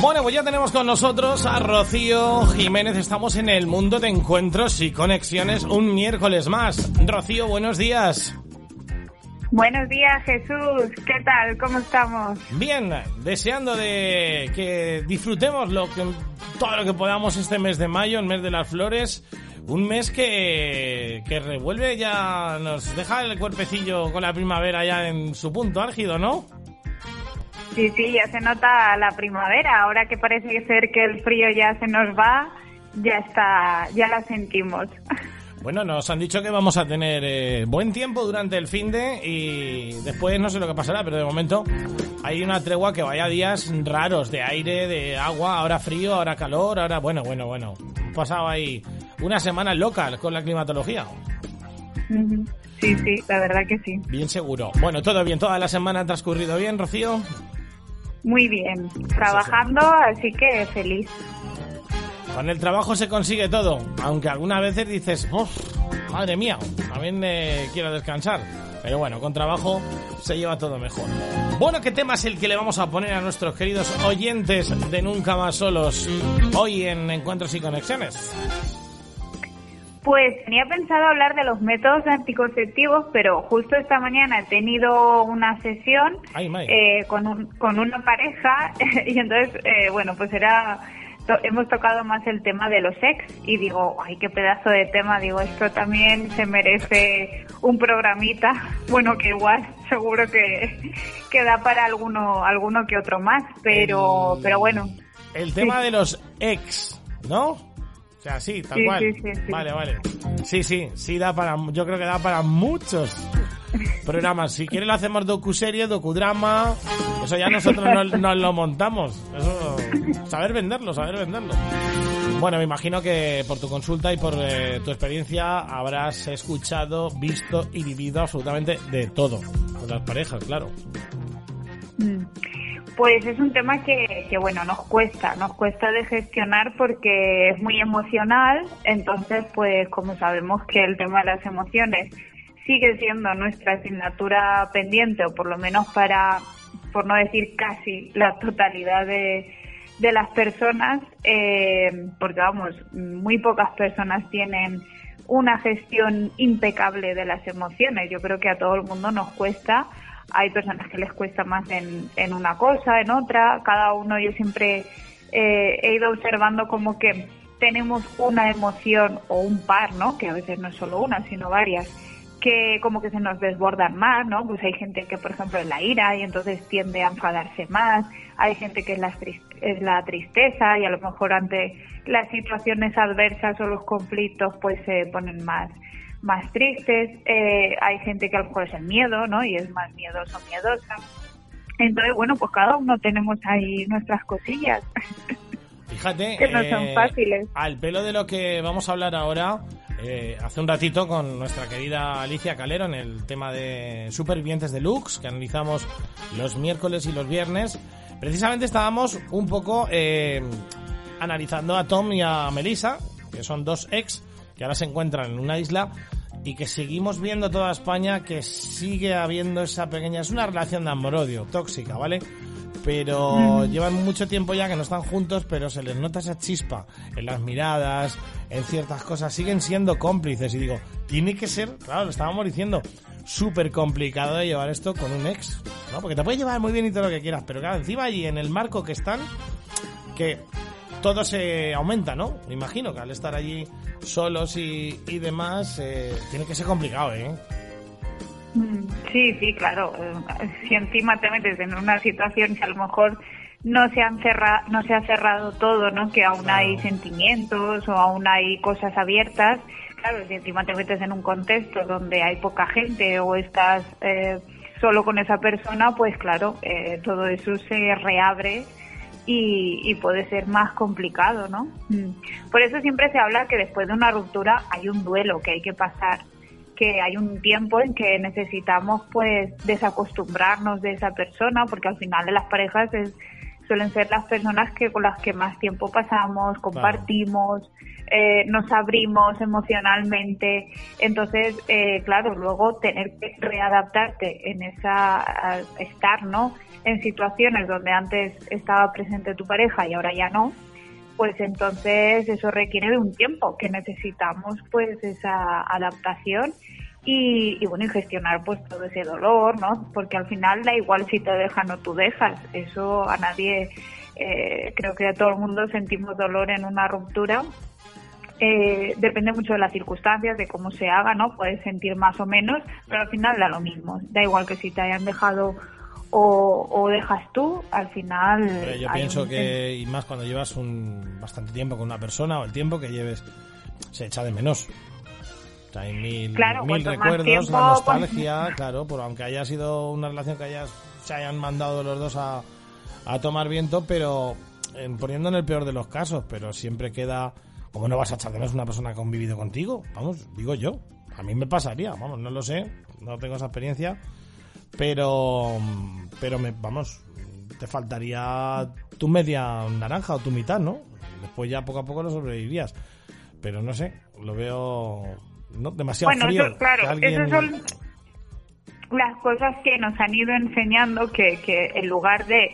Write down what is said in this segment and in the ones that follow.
Bueno, pues ya tenemos con nosotros a Rocío Jiménez. Estamos en el mundo de encuentros y conexiones un miércoles más. Rocío, buenos días. Buenos días, Jesús. ¿Qué tal? ¿Cómo estamos? Bien, deseando de que disfrutemos lo que, todo lo que podamos este mes de mayo, el mes de las flores. Un mes que, que revuelve ya, nos deja el cuerpecillo con la primavera ya en su punto álgido, ¿no? Sí, sí, ya se nota la primavera. Ahora que parece ser que el frío ya se nos va, ya está, ya la sentimos. Bueno, nos han dicho que vamos a tener eh, buen tiempo durante el fin de y después no sé lo que pasará, pero de momento hay una tregua que vaya días raros de aire, de agua, ahora frío, ahora calor, ahora bueno, bueno, bueno. Pasado ahí una semana local con la climatología. Sí, sí, la verdad que sí. Bien seguro. Bueno, todo bien, toda la semana ha transcurrido bien, Rocío. Muy bien, trabajando, así que feliz. Con el trabajo se consigue todo, aunque algunas veces dices, oh, madre mía, también eh, quiero descansar. Pero bueno, con trabajo se lleva todo mejor. Bueno, ¿qué tema es el que le vamos a poner a nuestros queridos oyentes de Nunca Más Solos hoy en Encuentros y Conexiones? Pues tenía pensado hablar de los métodos anticonceptivos, pero justo esta mañana he tenido una sesión eh, con, un, con una pareja y entonces, eh, bueno, pues era hemos tocado más el tema de los ex y digo, ay, qué pedazo de tema, digo, esto también se merece un programita, bueno, que igual seguro que, que da para alguno, alguno que otro más, pero, pero bueno. El tema de los ex, ¿no? O sea, sí, tal cual. vale, vale. Sí, sí, sí da para, yo creo que da para muchos programas. Si quieres lo hacemos docuserie, docudrama, eso ya nosotros nos, lo montamos. Eso, saber venderlo, saber venderlo. Bueno, me imagino que por tu consulta y por eh, tu experiencia habrás escuchado, visto y vivido absolutamente de todo. Con las parejas, claro. Pues es un tema que, que, bueno, nos cuesta, nos cuesta de gestionar porque es muy emocional, entonces pues como sabemos que el tema de las emociones sigue siendo nuestra asignatura pendiente, o por lo menos para, por no decir casi, la totalidad de, de las personas, eh, porque vamos, muy pocas personas tienen una gestión impecable de las emociones. Yo creo que a todo el mundo nos cuesta. Hay personas que les cuesta más en, en una cosa, en otra. Cada uno, yo siempre eh, he ido observando como que tenemos una emoción o un par, ¿no? Que a veces no es solo una, sino varias que como que se nos desbordan más, ¿no? Pues hay gente que, por ejemplo, es la ira y entonces tiende a enfadarse más, hay gente que es la, es la tristeza y a lo mejor ante las situaciones adversas o los conflictos pues se ponen más más tristes, eh, hay gente que a lo mejor es el miedo, ¿no? Y es más miedoso o miedosa. Entonces, bueno, pues cada uno tenemos ahí nuestras cosillas. Fíjate, que no son eh, fáciles. Al pelo de lo que vamos a hablar ahora, eh, hace un ratito con nuestra querida Alicia Calero en el tema de Supervivientes Deluxe, que analizamos los miércoles y los viernes. Precisamente estábamos un poco eh, analizando a Tom y a Melissa, que son dos ex que ahora se encuentran en una isla y que seguimos viendo toda España que sigue habiendo esa pequeña... Es una relación de amor-odio, tóxica, ¿vale? pero llevan mucho tiempo ya que no están juntos, pero se les nota esa chispa en las miradas, en ciertas cosas, siguen siendo cómplices y digo, tiene que ser, claro, lo estábamos diciendo, súper complicado de llevar esto con un ex, ¿no? Porque te puede llevar muy bien y todo lo que quieras, pero claro, encima allí en el marco que están, que todo se aumenta, ¿no? Me imagino que al estar allí solos y, y demás, eh, tiene que ser complicado, ¿eh? Mm, sí, sí, claro. Eh, si encima te metes en una situación que a lo mejor no se han cerrado, no se ha cerrado todo, ¿no? Que aún hay sentimientos o aún hay cosas abiertas. Claro, si encima te metes en un contexto donde hay poca gente o estás eh, solo con esa persona, pues claro, eh, todo eso se reabre y, puede ser más complicado, ¿no? Mm. Por eso siempre se habla que después de una ruptura hay un duelo que hay que pasar, que hay un tiempo en que necesitamos pues desacostumbrarnos de esa persona, porque al final de las parejas es, suelen ser las personas que con las que más tiempo pasamos, compartimos, eh, nos abrimos emocionalmente. Entonces, eh, claro, luego tener que readaptarte en esa estar, ¿no? En situaciones donde antes estaba presente tu pareja y ahora ya no, pues entonces eso requiere de un tiempo que necesitamos, pues esa adaptación y, bueno, y gestionar pues todo ese dolor, ¿no? Porque al final da igual si te dejan o tú dejas, eso a nadie, eh, creo que a todo el mundo sentimos dolor en una ruptura. Eh, depende mucho de las circunstancias, de cómo se haga, ¿no? Puedes sentir más o menos, pero al final da lo mismo. Da igual que si te hayan dejado o, dejas tú, al final... yo pienso que, y más cuando llevas un bastante tiempo con una persona o el tiempo que lleves, se echa de menos hay mil, mil recuerdos, la nostalgia, claro, por aunque haya sido una relación que hayas, se hayan mandado los dos a, a tomar viento, pero poniendo en el peor de los casos, pero siempre queda, como no vas a echar de menos una persona que ha convivido contigo? Vamos, digo yo, a mí me pasaría, vamos, no lo sé, no tengo esa experiencia, pero, pero me, vamos, te faltaría tu media naranja o tu mitad, ¿no? Después ya poco a poco lo sobrevivirías. Pero no sé, lo veo no demasiado bueno, frío. claro, esas son las cosas que nos han ido enseñando que, que en lugar de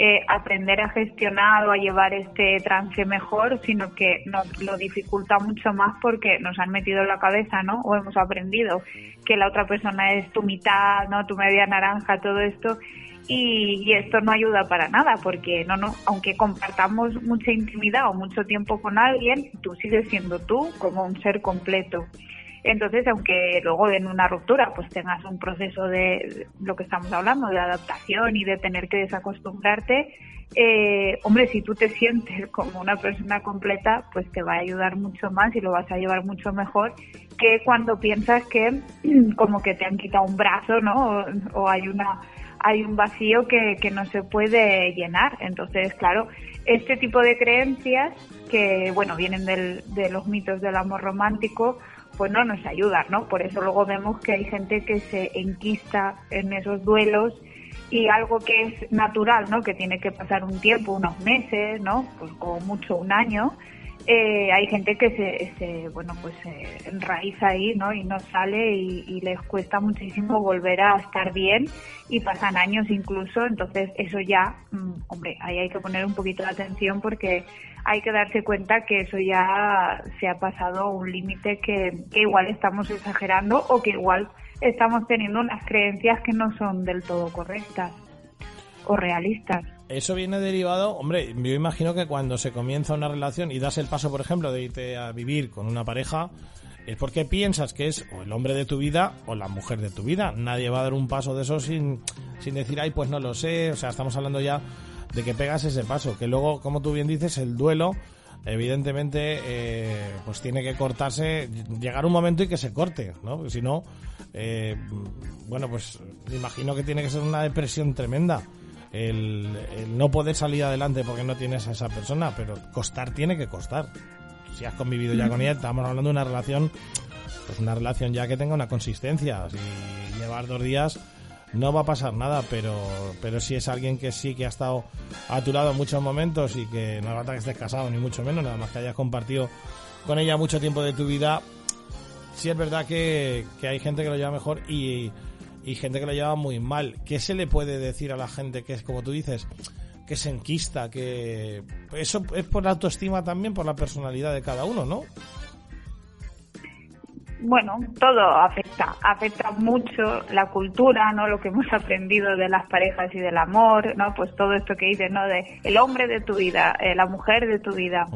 eh, aprender a gestionar o a llevar este trance mejor, sino que nos lo dificulta mucho más porque nos han metido en la cabeza, ¿no? O hemos aprendido que la otra persona es tu mitad, ¿no? Tu media naranja, todo esto. Y, y, esto no ayuda para nada porque no no aunque compartamos mucha intimidad o mucho tiempo con alguien tú sigues siendo tú como un ser completo entonces, aunque luego en una ruptura pues tengas un proceso de lo que estamos hablando, de adaptación y de tener que desacostumbrarte, eh, hombre, si tú te sientes como una persona completa, pues te va a ayudar mucho más y lo vas a llevar mucho mejor que cuando piensas que como que te han quitado un brazo, ¿no? O, hay una hay un vacío que, que no se puede llenar. Entonces, claro, este tipo de creencias que, bueno, vienen del, de los mitos del amor romántico, pues no nos ayuda, ¿no? Por eso luego vemos que hay gente que se enquista en esos duelos y algo que es natural, ¿no? Que tiene que pasar un tiempo, unos meses, ¿no? Pues como mucho un año. Eh, hay gente que se, bueno, pues se enraiza ahí, ¿no? Y no sale y, y, les cuesta muchísimo volver a estar bien y pasan años incluso. Entonces eso ya, mm, hombre, ahí hay que poner un poquito de atención porque hay que darse cuenta que eso ya se ha pasado un límite que, igual estamos exagerando o que igual estamos teniendo unas creencias que no son del todo correctas o realistas. Eso viene derivado, hombre, yo imagino que cuando se comienza una relación y das el paso, por ejemplo, de irte a vivir con una pareja, es porque piensas que es o el hombre de tu vida o la mujer de tu vida. Nadie va a dar un paso de eso sin, sin decir, ay, pues no lo sé. O sea, estamos hablando ya de que pegas ese paso. Que luego, como tú bien dices, el duelo, evidentemente, eh, pues tiene que cortarse, llegar un momento y que se corte, ¿no? Porque si no, eh, bueno, pues imagino que tiene que ser una depresión tremenda. El, no poder salir adelante porque no tienes a esa persona, pero costar tiene que costar. Si has convivido ya con ella, estamos hablando de una relación, pues una relación ya que tenga una consistencia. Si llevar dos días no va a pasar nada, pero, pero si es alguien que sí que ha estado a tu lado en muchos momentos y que no falta que estés casado, ni mucho menos, nada más que hayas compartido con ella mucho tiempo de tu vida, sí es verdad que, hay gente que lo lleva mejor y gente que lo lleva muy mal. ¿Qué se le puede decir a la gente que es, como tú dices, que se enquista, que eso es por la autoestima también, por la personalidad de cada uno, ¿no? Bueno, todo afecta, afecta mucho la cultura, ¿no? Lo que hemos aprendido de las parejas y del amor, ¿no? Pues todo esto que dices, ¿no? De el hombre de tu vida, eh, la mujer de tu vida.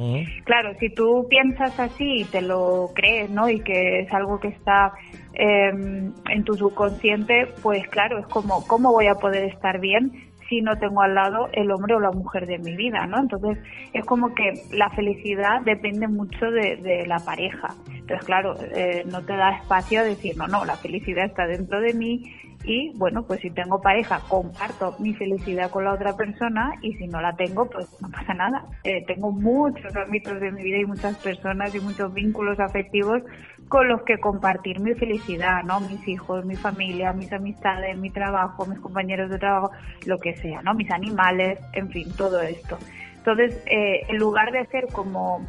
Claro, si tú piensas así y te lo crees, ¿no? Y que es algo que está em, en tu subconsciente, pues claro, es como, ¿cómo voy a poder estar bien si no tengo al lado el hombre o la mujer de mi vida, ¿no? Entonces es como que la felicidad depende mucho de, la pareja. Entonces, claro, eh, no te da espacio a decir, no, no, la felicidad está dentro de mí Y bueno, pues si tengo pareja, comparto mi felicidad con la otra persona y si no la tengo, pues no pasa nada. Eh, tengo muchos ámbitos de mi vida y muchas personas y muchos vínculos afectivos con los que compartir mi felicidad, ¿no? Mis hijos, mi familia, mis amistades, mi trabajo, mis compañeros de trabajo, lo que sea, ¿no? Mis animales, en fin, todo esto. Entonces, eh, en lugar de hacer como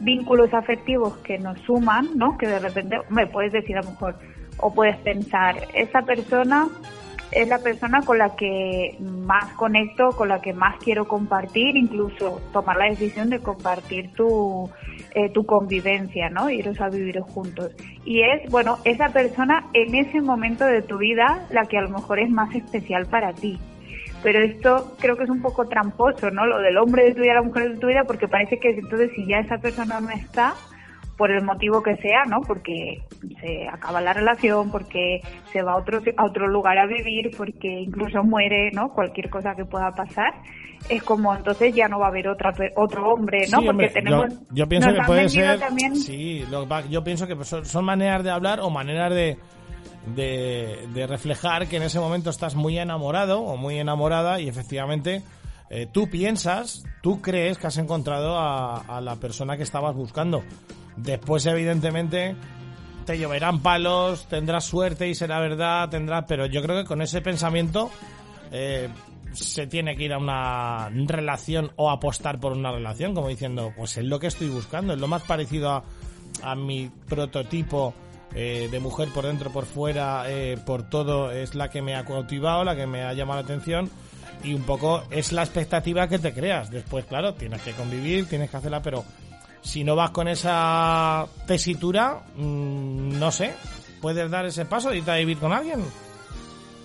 vínculos afectivos que nos suman, ¿no? Que de repente me puedes decir a lo mejor, o puedes pensar, esa persona es la persona con la que más conecto, con la que más quiero compartir, incluso tomar la decisión de compartir tu, eh, tu convivencia, ¿no? Iros a vivir juntos. Y es, bueno, esa persona en ese momento de tu vida la que a lo mejor es más especial para ti. Pero esto creo que es un poco tramposo, ¿no? Lo del hombre de tu vida, la mujer de tu vida, porque parece que entonces si ya esa persona no está, por el motivo que sea, ¿no? Porque se acaba la relación, porque se va a otro, a otro lugar a vivir, porque incluso muere, ¿no? Cualquier cosa que pueda pasar. Es como entonces ya no va a haber otra, otro hombre, ¿no? porque tenemos. Yo, pienso que puede ser. Sí, yo pienso que son, maneras de hablar o maneras de, de, reflejar que en ese momento estás muy enamorado o muy enamorada y efectivamente. Eh, tú piensas, tú crees que has encontrado a, a, la persona que estabas buscando. Después, evidentemente, te lloverán palos, tendrás suerte y será verdad, tendrás, pero yo creo que con ese pensamiento eh, se tiene que ir a una relación o apostar por una relación, como diciendo, pues es lo que estoy buscando, es lo más parecido a, mi prototipo eh, de mujer por dentro, por fuera, eh, por todo, es la que me ha cautivado, la que me ha llamado la atención y un poco es la expectativa que te creas. Después, claro, tienes que convivir, tienes que hacerla, pero si no vas con esa tesitura, mm, no sé, puedes dar ese paso y irte a vivir con alguien.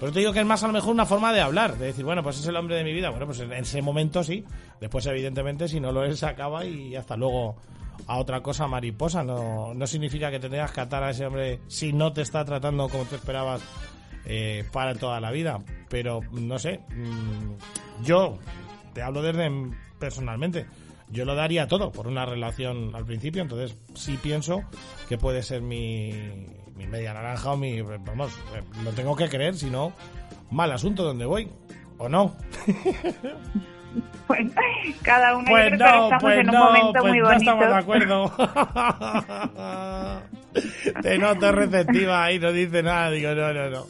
Pero te digo que es más a lo mejor una forma de hablar, de decir, bueno, pues es el hombre de mi vida. Bueno, pues en ese momento sí. Después, evidentemente, si no lo es, se acaba y hasta luego a otra cosa mariposa. No, no significa que te tengas que atar a ese hombre si no te está tratando como tú esperabas eh, para toda la vida. Pero, no sé, mm, yo te hablo desde personalmente yo lo daría todo por una relación al principio, entonces sí pienso que puede ser mi, mi media naranja o mi... Vamos, lo tengo que creer, si no, mal asunto donde voy, ¿o no? Bueno, cada uno pues no, estamos pues en un momento pues muy bonito. No estamos de acuerdo. Te noto receptiva ahí, no dice nada. Digo, no, no, no.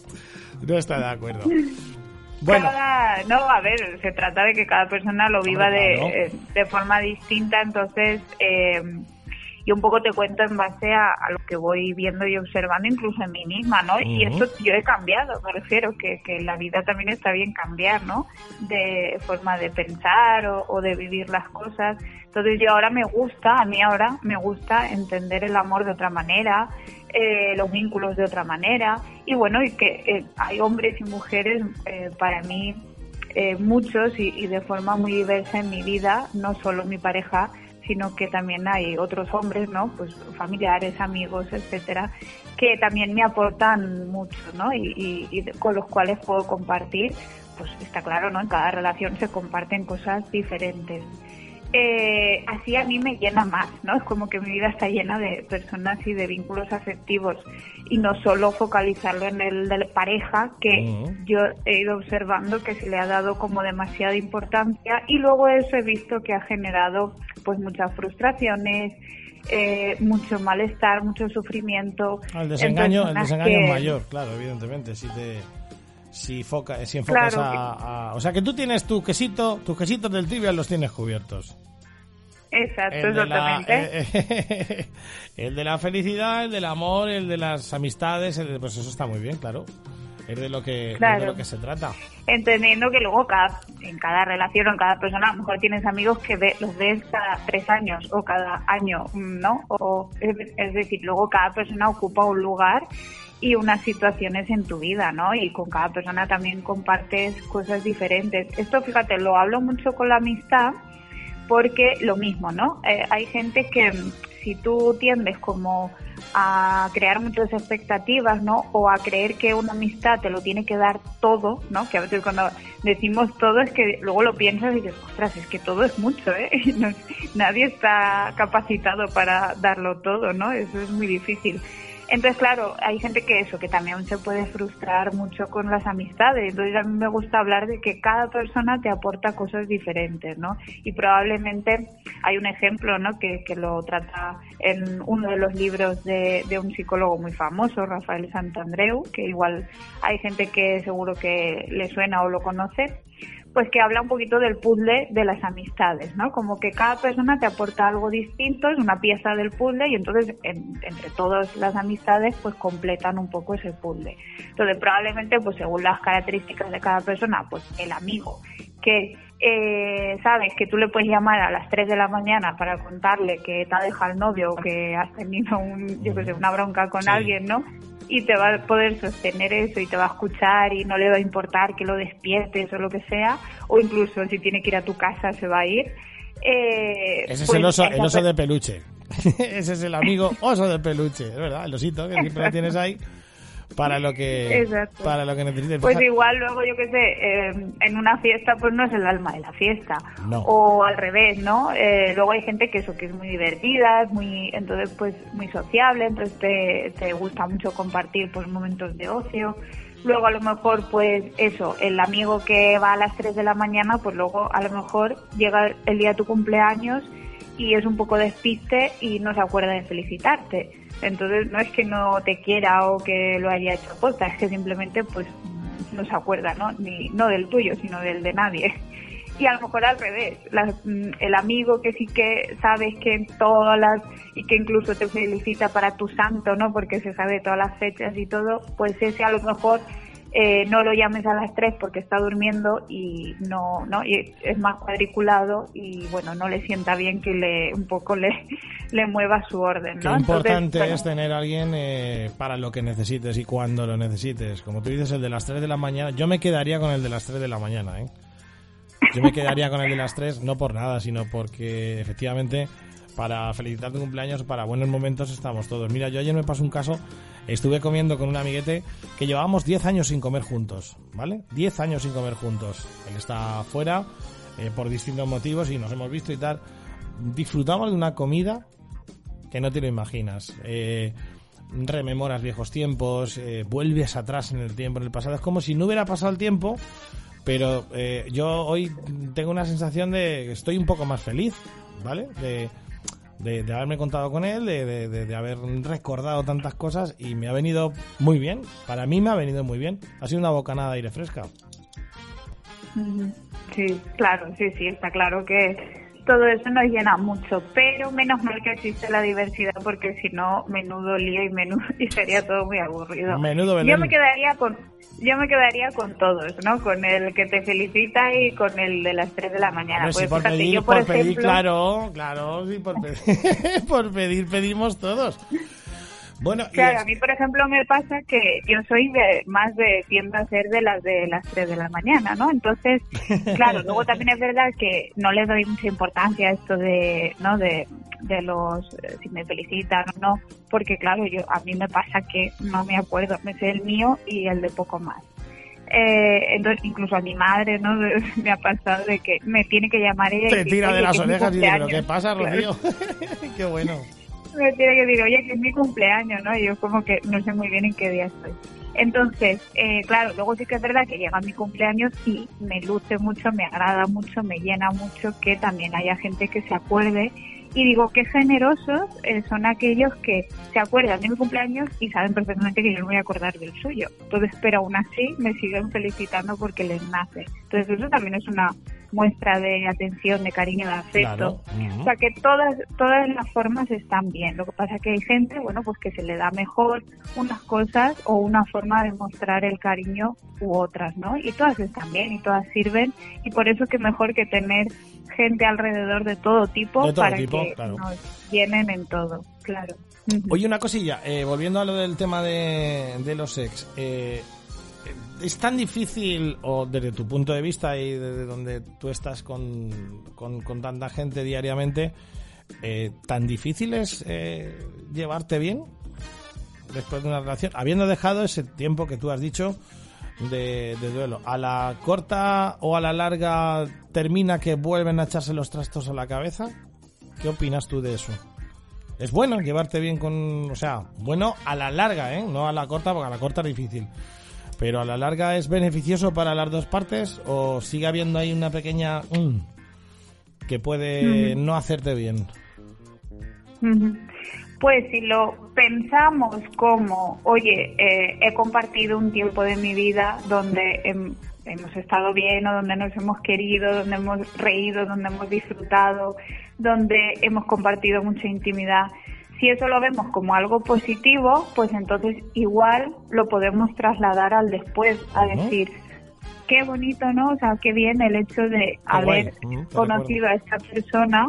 No está de acuerdo. Bueno. no, a ver, se trata de que cada persona lo viva de, eh, de, forma distinta, entonces eh, yo un poco te cuento en base a, lo que voy viendo y observando incluso en mí misma, ¿no? Y eso yo he cambiado, me refiero, que, que la vida también está bien cambiar, ¿no? De forma de pensar o, o de vivir las cosas. Entonces yo ahora me gusta, a mí ahora me gusta entender el amor de otra manera, eh, los vínculos de otra manera y bueno, y que eh, hay hombres y mujeres eh, para mí muchos y, de forma muy diversa en mi vida, no solo mi pareja, sino que también hay otros hombres, ¿no? Pues familiares, amigos, etcétera, que también me aportan mucho, ¿no? Y, y, con los cuales puedo compartir, pues está claro, ¿no? En cada relación se comparten cosas diferentes eh, así a mí me llena más, ¿no? Es como que mi vida está llena de personas y de vínculos afectivos y no solo focalizarlo en el de pareja, que yo he ido observando que se le ha dado como demasiada importancia y luego eso he visto que ha generado pues muchas frustraciones, eh, mucho malestar, mucho sufrimiento. El desengaño, el desengaño es mayor, claro, evidentemente, si te si, foca, si enfocas a, O sea, que tú tienes tu quesito, tus quesitos del tibia los tienes cubiertos. Exacto, exactamente. Eh, el de la felicidad, el del amor, el de las amistades, pues eso está muy bien, claro. Es de lo que, de lo que se trata. Entendiendo que luego cada, en cada relación o en cada persona, a lo mejor tienes amigos que los ves cada tres años o cada año, ¿no? O, es decir, luego cada persona ocupa un lugar y unas situaciones en tu vida, ¿no? Y con cada persona también compartes cosas diferentes. Esto, fíjate, lo hablo mucho con la amistad porque lo mismo, ¿no? Eh, hay gente que mm, si tú tiendes como a crear muchas expectativas, ¿no? O a creer que una amistad te lo tiene que dar todo, ¿no? Que a veces cuando decimos todo es que luego lo piensas y dices, ostras, es que todo es mucho, ¿eh? nadie está capacitado para darlo todo, ¿no? Eso es muy difícil. Entonces, claro, hay gente que eso, que también se puede frustrar mucho con las amistades. Entonces, a mí me gusta hablar de que cada persona te aporta cosas diferentes, ¿no? Y probablemente hay un ejemplo, ¿no? Que, que lo trata en uno de los libros de, de un psicólogo muy famoso, Rafael Santandreu, que igual hay gente que seguro que le suena o lo conoce pues que habla un poquito del puzzle de las amistades, ¿no? Como que cada persona te aporta algo distinto, es una pieza del puzzle y entonces entre todas las amistades pues completan un poco ese puzzle. Entonces probablemente pues según las características de cada persona, pues el amigo que eh, sabes que tú le puedes llamar a las 3 de la mañana para contarle que te ha dejado el novio o que has tenido un, yo sé, una bronca con alguien, ¿no? Y te va a poder sostener eso y te va a escuchar y no le va a importar que lo despiertes o lo que sea, o incluso si tiene que ir a tu casa se va a ir. Eh, Ese es el oso, el oso de peluche. Ese es el amigo oso de peluche, es verdad, el osito que siempre lo tienes ahí para lo que para lo que necesites. Pues igual luego yo qué sé, eh, en una fiesta pues no es el alma de la fiesta o al revés, ¿no? Eh, luego hay gente que eso que es muy divertida, es muy entonces pues muy sociable, entonces te, te gusta mucho compartir pues momentos de ocio. Luego a lo mejor pues eso, el amigo que va a las 3 de la mañana, pues luego a lo mejor llega el día de tu cumpleaños y es un poco despiste y no se acuerda de felicitarte entonces no es que no te quiera o que lo haya hecho aposta, es que simplemente pues no se acuerda, ¿no? Ni, no del tuyo, sino del de nadie. Y a lo mejor al revés, mm, el amigo que sí que sabes que en todas las, y que incluso te felicita para tu santo, ¿no? Porque se sabe todas las fechas y todo, pues ese a lo mejor eh, no lo llames a las 3 porque está durmiendo y no, no y es más cuadriculado y bueno, no le sienta bien que le un poco le, le mueva su orden. ¿no? Qué importante es tener a alguien eh, para lo que necesites y cuando lo necesites. Como tú dices, el de las 3 de la mañana, yo me quedaría con el de las 3 de la mañana, ¿eh? Yo me quedaría con el de las 3, no por nada, sino porque efectivamente para felicitar tu cumpleaños, para buenos momentos estamos todos. Mira, yo ayer me pasó un caso, estuve comiendo con un amiguete que llevábamos 10 años sin comer juntos, ¿vale? 10 años sin comer juntos. Él está fuera eh, por distintos motivos y nos hemos visto y tal. Disfrutamos de una comida que no te lo imaginas. Eh, rememoras viejos tiempos, eh, vuelves atrás en el tiempo, en el pasado. Es como si no hubiera pasado el tiempo, pero yo hoy tengo una sensación de que estoy un poco más feliz, ¿vale? De, de, haberme contado con él, de, de, haber recordado tantas cosas y me ha venido muy bien. Para mí me ha venido muy bien. Ha sido una bocanada de aire fresca. Sí, claro, sí, sí, está claro que todo eso nos llena mucho, pero menos mal que existe la diversidad porque si no, menudo lío y menudo y sería todo muy aburrido. Menudo Yo me quedaría con yo me quedaría con todos, ¿no? Con el que te felicita y con el de las 3 de la mañana. pues por pedir, yo, por, pedir, claro, claro, sí, por pedir, por pedir pedimos todos. Bueno, claro, a mí, por ejemplo, me pasa que yo soy de, más de tiendo a ser de las de las 3 de la mañana, ¿no? Entonces, claro, luego también es verdad que no le doy mucha importancia a esto de, ¿no? De, de los, eh, si me felicitan o no, porque claro, yo a mí me pasa que no me acuerdo, me sé el mío y el de poco más. Eh, entonces, incluso a mi madre, ¿no? me ha pasado de que me tiene que llamar ella. Te tira de las orejas y dice, ¿pero qué pasa, Rocío? qué bueno me tiene que decir, oye, que es mi cumpleaños, ¿no? Y yo como que no sé muy bien en qué día estoy. Entonces, eh, claro, luego sí que es verdad que llega mi cumpleaños y me luce mucho, me agrada mucho, me llena mucho que también haya gente que se acuerde y digo, qué generosos eh, son aquellos que se acuerdan de mi cumpleaños y saben perfectamente que yo no voy a acordar del suyo. Entonces, pero aún así me siguen felicitando porque les nace. Entonces, eso también es una muestra de atención, de cariño, de afecto. O sea, que todas, todas las formas están bien. Lo que pasa es que hay gente, bueno, pues que se le da mejor unas cosas o una forma de mostrar el cariño u otras, ¿no? Y todas están bien y todas sirven. Y por eso que mejor que tener gente alrededor de todo tipo para que nos llenen en todo, claro. Oye, una cosilla, eh, volviendo a lo del tema de, de los ex, eh, ¿es tan difícil, o desde tu punto de vista y desde donde tú estás con, con, tanta gente diariamente, eh, tan difícil es llevarte bien después de una relación, habiendo dejado ese tiempo que tú has dicho de, duelo. ¿A la corta o a la larga termina que vuelven a echarse los trastos a la cabeza? ¿Qué opinas tú de eso? Es bueno llevarte bien con, o sea, bueno a la larga, ¿eh? No a la corta, porque a la corta es difícil. Pero a la larga es beneficioso para las dos partes o sigue habiendo ahí una pequeña mm, que puede no hacerte bien. Pues si lo pensamos como, oye, eh, he compartido un tiempo de mi vida donde hemos estado bien o donde nos hemos querido, donde hemos reído, donde hemos disfrutado, donde hemos compartido mucha intimidad. Si eso lo vemos como algo positivo, pues entonces igual lo podemos trasladar al después, a decir, qué bonito, ¿no? O sea, qué bien el hecho de haber conocido a esta persona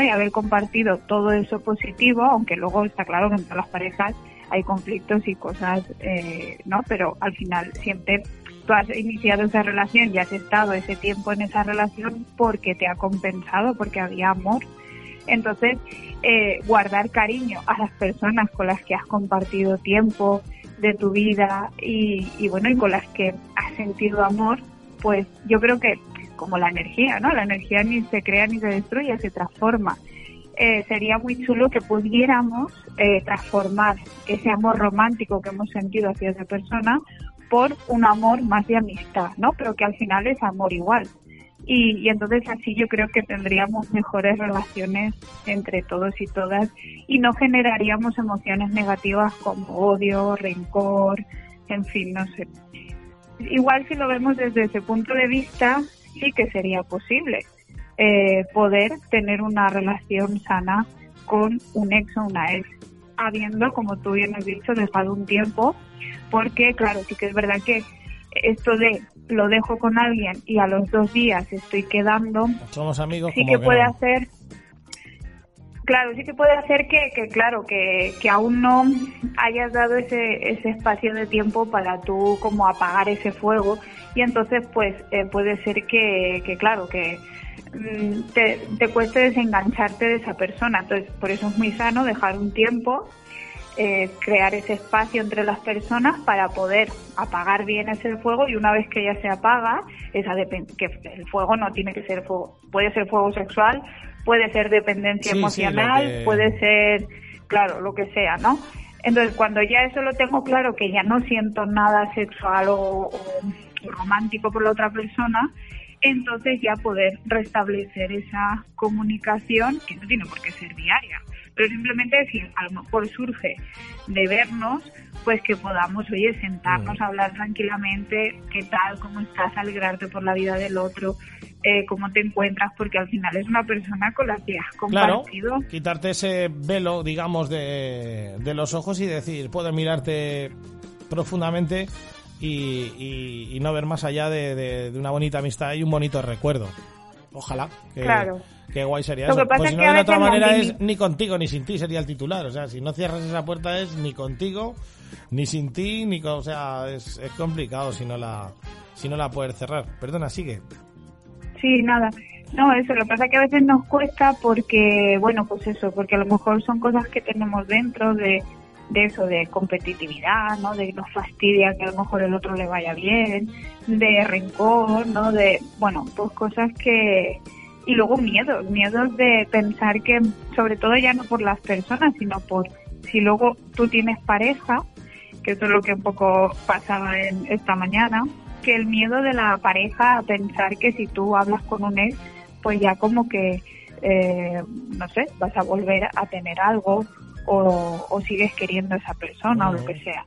Y haber compartido todo eso positivo, aunque luego está claro que entre las parejas hay conflictos y cosas, eh, ¿no? Pero al final siempre tú has iniciado esa relación y has estado ese tiempo en esa relación porque te ha compensado, porque había amor. Entonces, eh, guardar cariño a las personas con las que has compartido tiempo de tu vida y bueno, y con las que has sentido amor, pues yo creo que como la energía, ¿no? La energía ni se crea ni se destruye, se transforma. Eh, sería muy chulo que pudiéramos eh, transformar ese amor romántico que hemos sentido hacia esa persona por un amor más de amistad, ¿no? Pero que al final es amor igual. Y, y, entonces así yo creo que tendríamos mejores relaciones entre todos y todas y no generaríamos emociones negativas como odio, rencor, en fin, no sé. Igual si lo vemos desde ese punto de vista, sí que sería posible eh, poder tener una relación sana con un ex o una ex, habiendo, como tú bien has dicho, dejado un tiempo, porque claro, sí que es verdad que esto de lo dejo con alguien y a los dos días estoy quedando, somos amigos, sí que, puede hacer Claro, sí que puede hacer que, que claro, que, que, aún no hayas dado ese, ese espacio de tiempo para tú como apagar ese fuego y entonces pues eh, puede ser que, que claro, que mm, te, te, cueste desengancharte de esa persona. Entonces, por eso es muy sano dejar un tiempo, eh, crear ese espacio entre las personas para poder apagar bien ese fuego y una vez que ya se apaga, esa que el fuego no tiene que ser fuego, puede ser fuego sexual, puede ser dependencia emocional, puede ser, claro, lo que sea, ¿no? Entonces, cuando ya eso lo tengo claro, que ya no siento nada sexual o, romántico por la otra persona, entonces ya poder restablecer esa comunicación, que no tiene por qué ser diaria, pero simplemente si a lo mejor surge de vernos, pues que podamos, oye, sentarnos a hablar tranquilamente, qué tal, cómo estás, alegrarte por la vida del otro, eh, cómo te encuentras, porque al final es una persona con la que has compartido. Claro, quitarte ese velo, digamos, de, de los ojos y decir, puedo mirarte profundamente y, y, no ver más allá de, de, una bonita amistad y un bonito recuerdo. Ojalá. Que, claro. Qué guay sería eso. Pues si no, de otra manera es ni contigo ni sin ti sería el titular. O sea, si no cierras esa puerta es ni contigo, ni sin ti, ni O sea, es, es complicado si no la si no la puedes cerrar. Perdona, sigue. Sí, nada. No, eso, lo que pasa es que a veces nos cuesta porque, bueno, pues eso, porque a lo mejor son cosas que tenemos dentro de, de eso, de competitividad, ¿no? De nos fastidia que a lo mejor el otro le vaya bien, de rencor, ¿no? De, bueno, pues cosas que... Y luego miedos, miedos de pensar que, sobre todo ya no por las personas, sino por si luego tú tienes pareja, que eso es lo que un poco pasaba en esta mañana, que el miedo de la pareja a pensar que si tú hablas con un ex, pues ya como que, eh, no sé, vas a volver a tener algo o, sigues queriendo a esa persona o lo que sea.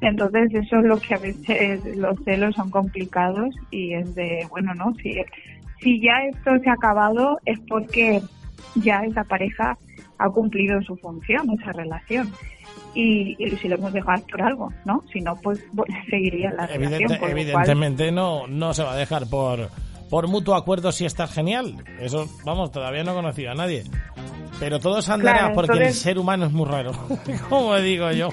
Entonces eso es lo que a veces los celos son complicados y es de, bueno, no, si, si ya esto se ha acabado es porque ya esa pareja ha cumplido su función, esa relación y, si lo hemos dejado por algo, ¿no? Si no, pues seguiría la relación. evidentemente no, no se va a dejar por, por mutuo acuerdo si está genial. Eso, vamos, todavía no he conocido a nadie. Pero todo se andará porque el ser humano es muy raro, como digo yo.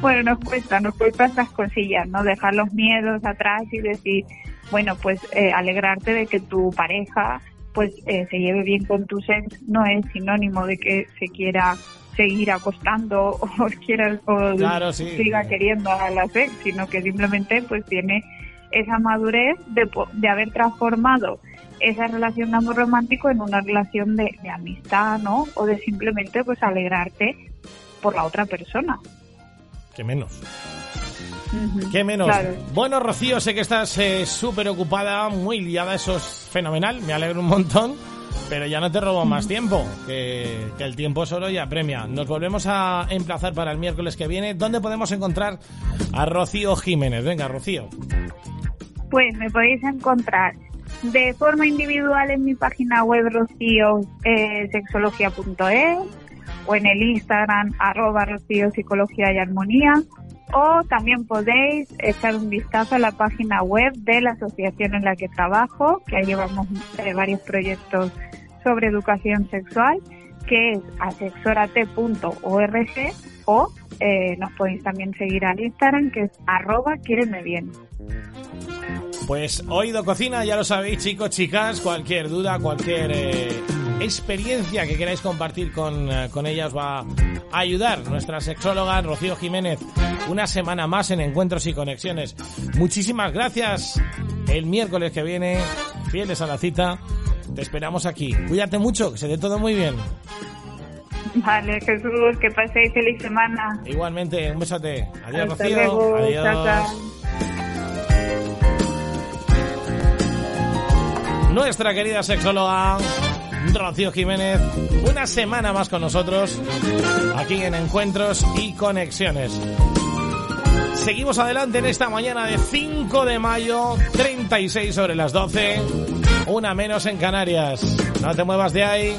Bueno, nos cuesta, nos cuesta estas cosillas, ¿no? Dejar los miedos atrás y decir, bueno, pues eh, alegrarte de que tu pareja pues eh, se lleve bien con tu ex no es sinónimo de que se quiera seguir acostando o quiera o siga queriendo a la ex, sino que simplemente pues tiene esa madurez de, de haber transformado esa relación de amor romántico en una relación de, amistad, ¿no? O de simplemente pues alegrarte por la otra persona. Que menos. ¿Qué menos? Bueno, Rocío, sé que estás eh, súper ocupada, muy liada, eso es fenomenal, me alegro un montón. Pero ya no te robo más tiempo, que, el tiempo es oro y apremia. Nos volvemos a emplazar para el miércoles que viene. ¿Dónde podemos encontrar a Rocío Jiménez? Venga, Rocío. Pues me podéis encontrar de forma individual en mi página web rocíosexología.es eh, o en el Instagram arroba rocío psicología y armonía o también podéis echar un vistazo a la página web de la asociación en la que trabajo, que llevamos eh, varios proyectos sobre educación sexual, que es asexorate.org o eh, nos podéis también seguir al Instagram, que es arroba bien. Pues Oído Cocina, ya lo sabéis chicos, chicas, cualquier duda, cualquier eh, experiencia que queráis compartir con, con ellas va a ayudar nuestra sexóloga Rocío Jiménez una semana más en Encuentros y Conexiones. Muchísimas gracias. El miércoles que viene, fieles a la cita, te esperamos aquí. Cuídate mucho, que se dé todo muy bien. Vale, Jesús, que paséis feliz semana. Igualmente, un besote. Adiós, Rocío. Adiós. Nuestra querida sexóloga Rocío Jiménez, una semana más con nosotros aquí en Encuentros y Conexiones. Seguimos adelante en esta mañana de 5 de mayo, 36 sobre las 12, una menos en Canarias. No te muevas de ahí.